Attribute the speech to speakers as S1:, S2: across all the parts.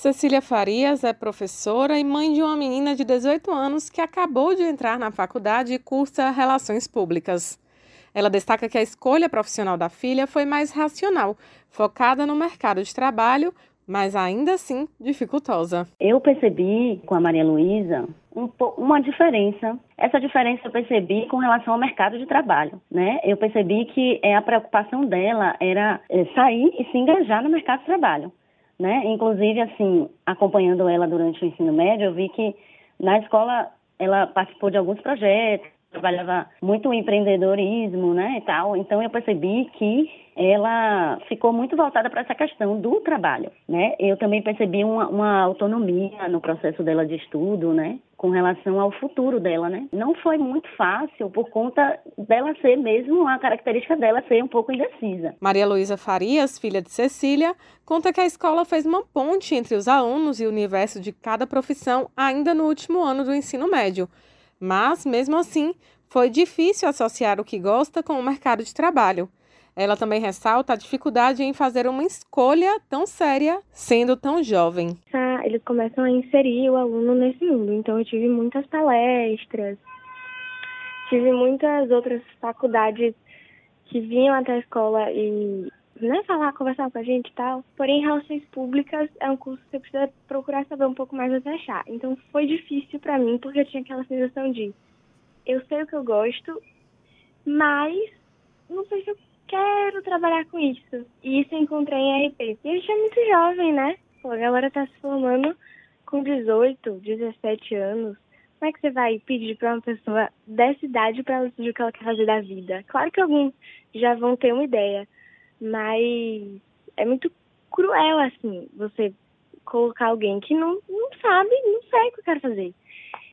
S1: Cecília Farias é professora e mãe de uma menina de 18 anos que acabou de entrar na faculdade e cursa Relações Públicas. Ela destaca que a escolha profissional da filha foi mais racional, focada no mercado de trabalho, mas ainda assim dificultosa.
S2: Eu percebi com a Maria Luísa um, uma diferença. Essa diferença eu percebi com relação ao mercado de trabalho, né? Eu percebi que é, a preocupação dela era é, sair e se engajar no mercado de trabalho né? Inclusive, assim, acompanhando ela durante o ensino médio, eu vi que na escola ela participou de alguns projetos, trabalhava muito em empreendedorismo, né, e tal. Então eu percebi que ela ficou muito voltada para essa questão do trabalho, né? Eu também percebi uma, uma, autonomia no processo dela de estudo, né? Com relação ao futuro dela, né? Não foi muito fácil por conta dela ser mesmo a característica dela ser um pouco indecisa.
S1: Maria Luísa Farias, filha de Cecília, conta que a escola fez uma ponte entre os alunos e o universo de cada profissão ainda no último ano do ensino médio mas, mesmo assim, foi difícil associar o que gosta com o mercado de trabalho. Ela também ressalta a dificuldade em fazer uma escolha tão séria sendo tão jovem.
S3: Eles começam a inserir o aluno nesse mundo. Então, eu tive muitas palestras, tive muitas outras faculdades que vinham até a escola e né, falar, conversar com a gente e tal. Porém, relações públicas é um curso que você precisa procurar saber um pouco mais até achar. Então foi difícil para mim, porque eu tinha aquela sensação de eu sei o que eu gosto, mas não sei se eu quero trabalhar com isso. E isso eu encontrei em RP. E a gente é muito jovem, né? Pô, a galera tá se formando com 18, 17 anos. Como é que você vai pedir para uma pessoa dessa idade para ela decidir o que ela quer fazer da vida? Claro que alguns já vão ter uma ideia, mas é muito cruel, assim, você colocar alguém que não, não sabe, não sei o que eu quero fazer.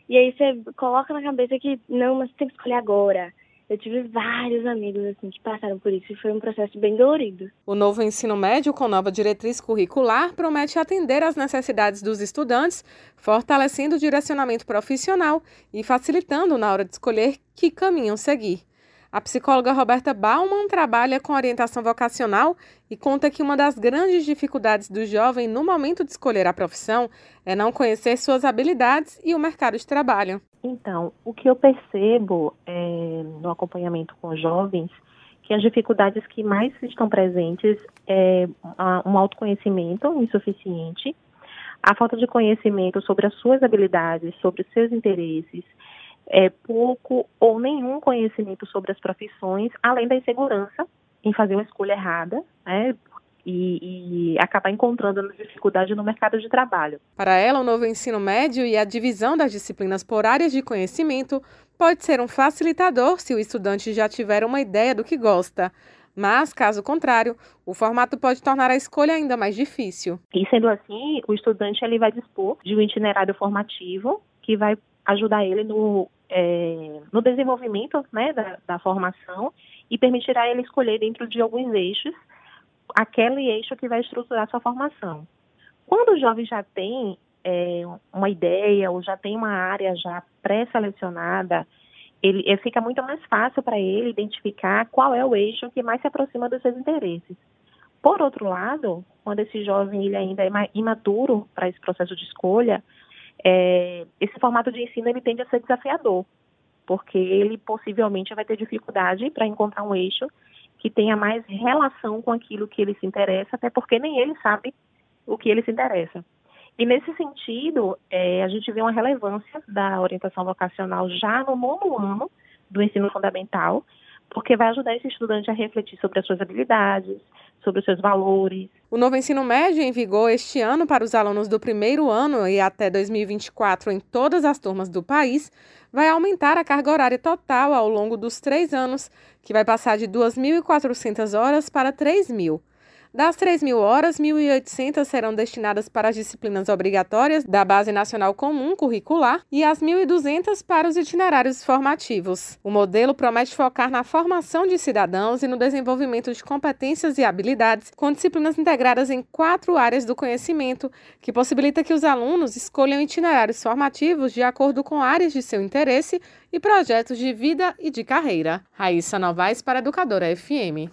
S3: E aí você coloca na cabeça que, não, mas você tem que escolher agora. Eu tive vários amigos assim que passaram por isso e foi um processo bem dolorido.
S1: O novo ensino médio, com nova diretriz curricular, promete atender às necessidades dos estudantes, fortalecendo o direcionamento profissional e facilitando na hora de escolher que caminho seguir. A psicóloga Roberta Bauman trabalha com orientação vocacional e conta que uma das grandes dificuldades do jovem no momento de escolher a profissão é não conhecer suas habilidades e o mercado de trabalho.
S4: Então, o que eu percebo é, no acompanhamento com jovens, que as dificuldades que mais estão presentes é um autoconhecimento insuficiente, a falta de conhecimento sobre as suas habilidades, sobre os seus interesses, é, pouco ou nenhum conhecimento sobre as profissões, além da insegurança em fazer uma escolha errada, né, e, e, acabar encontrando dificuldade no mercado de trabalho.
S1: Para ela, o novo ensino médio e a divisão das disciplinas por áreas de conhecimento pode ser um facilitador se o estudante já tiver uma ideia do que gosta. Mas, caso contrário, o formato pode tornar a escolha ainda mais difícil.
S4: E sendo assim, o estudante ele vai dispor de um itinerário formativo que vai ajudar ele no é, no desenvolvimento né, da, da, formação e permitirá ele escolher dentro de alguns eixos aquele eixo que vai estruturar sua formação. Quando o jovem já tem é, uma ideia ou já tem uma área já pré-selecionada, ele, ele, fica muito mais fácil para ele identificar qual é o eixo que mais se aproxima dos seus interesses. Por outro lado, quando esse jovem ele ainda é imaturo para esse processo de escolha, é, esse formato de ensino ele tende a ser desafiador, porque ele possivelmente vai ter dificuldade para encontrar um eixo que tenha mais relação com aquilo que ele se interessa, até porque nem ele sabe o que ele se interessa. E nesse sentido, é, a gente vê uma relevância da orientação vocacional já no nono ano do ensino fundamental, porque vai ajudar esse estudante a refletir sobre as suas habilidades, sobre os seus valores.
S1: O novo ensino médio em vigor este ano para os alunos do primeiro ano e até 2024 em todas as turmas do país vai aumentar a carga horária total ao longo dos três anos, que vai passar de 2.400 horas para 3.000. Das 3 mil horas, 1.800 serão destinadas para as disciplinas obrigatórias da Base Nacional Comum Curricular e as 1.200 para os itinerários formativos. O modelo promete focar na formação de cidadãos e no desenvolvimento de competências e habilidades, com disciplinas integradas em quatro áreas do conhecimento, que possibilita que os alunos escolham itinerários formativos de acordo com áreas de seu interesse e projetos de vida e de carreira. Raíssa Novaes para Educadora FM.